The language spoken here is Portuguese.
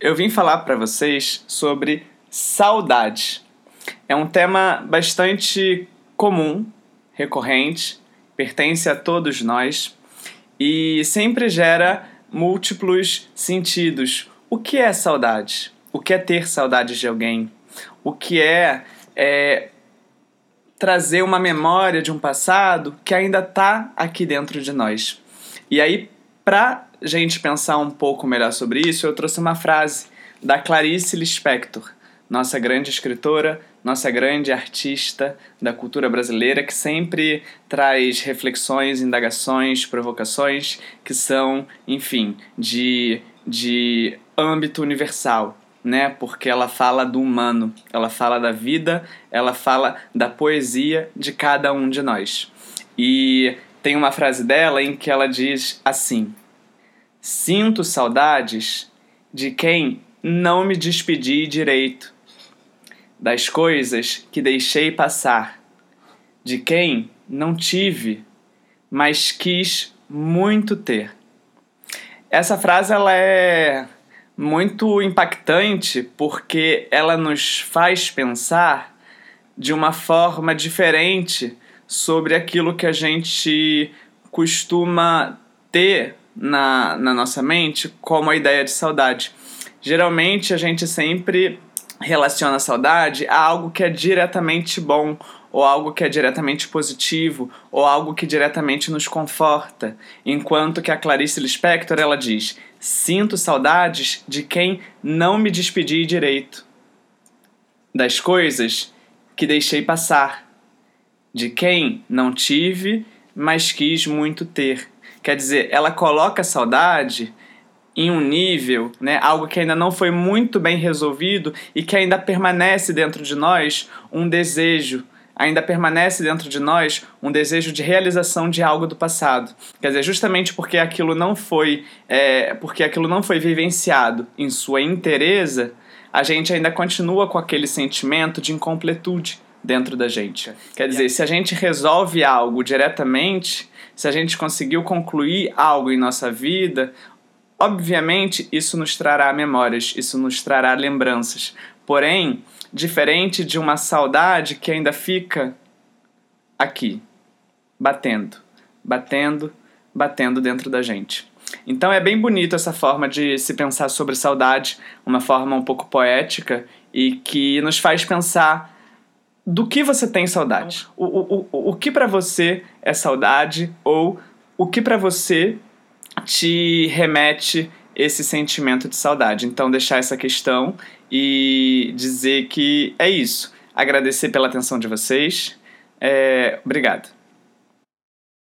eu vim falar para vocês sobre saudade. É um tema bastante comum, recorrente, pertence a todos nós e sempre gera múltiplos sentidos. O que é saudade? O que é ter saudade de alguém? O que é, é trazer uma memória de um passado que ainda está aqui dentro de nós? E aí, para gente pensar um pouco melhor sobre isso, eu trouxe uma frase da Clarice Lispector, nossa grande escritora, nossa grande artista da cultura brasileira, que sempre traz reflexões, indagações, provocações que são, enfim, de, de âmbito universal. Né? Porque ela fala do humano, ela fala da vida, ela fala da poesia de cada um de nós. E tem uma frase dela em que ela diz assim: Sinto saudades de quem não me despedi direito, das coisas que deixei passar, de quem não tive, mas quis muito ter. Essa frase ela é muito impactante porque ela nos faz pensar de uma forma diferente sobre aquilo que a gente costuma ter na, na nossa mente como a ideia de saudade. Geralmente a gente sempre relaciona a saudade a algo que é diretamente bom, ou algo que é diretamente positivo, ou algo que diretamente nos conforta. Enquanto que a Clarice Lispector ela diz: "Sinto saudades de quem não me despedi direito, das coisas que deixei passar, de quem não tive, mas quis muito ter." Quer dizer, ela coloca a saudade em um nível, né, algo que ainda não foi muito bem resolvido e que ainda permanece dentro de nós um desejo, ainda permanece dentro de nós um desejo de realização de algo do passado. Quer dizer, justamente porque aquilo não foi, é, porque aquilo não foi vivenciado em sua inteireza, a gente ainda continua com aquele sentimento de incompletude dentro da gente. Quer dizer, se a gente resolve algo diretamente, se a gente conseguiu concluir algo em nossa vida, obviamente isso nos trará memórias, isso nos trará lembranças. Porém, diferente de uma saudade que ainda fica aqui, batendo, batendo, batendo dentro da gente. Então é bem bonito essa forma de se pensar sobre saudade, uma forma um pouco poética e que nos faz pensar do que você tem saudade. O, o, o, o que para você é saudade ou o que para você te remete esse sentimento de saudade. Então, deixar essa questão e dizer que é isso. Agradecer pela atenção de vocês. É, obrigado.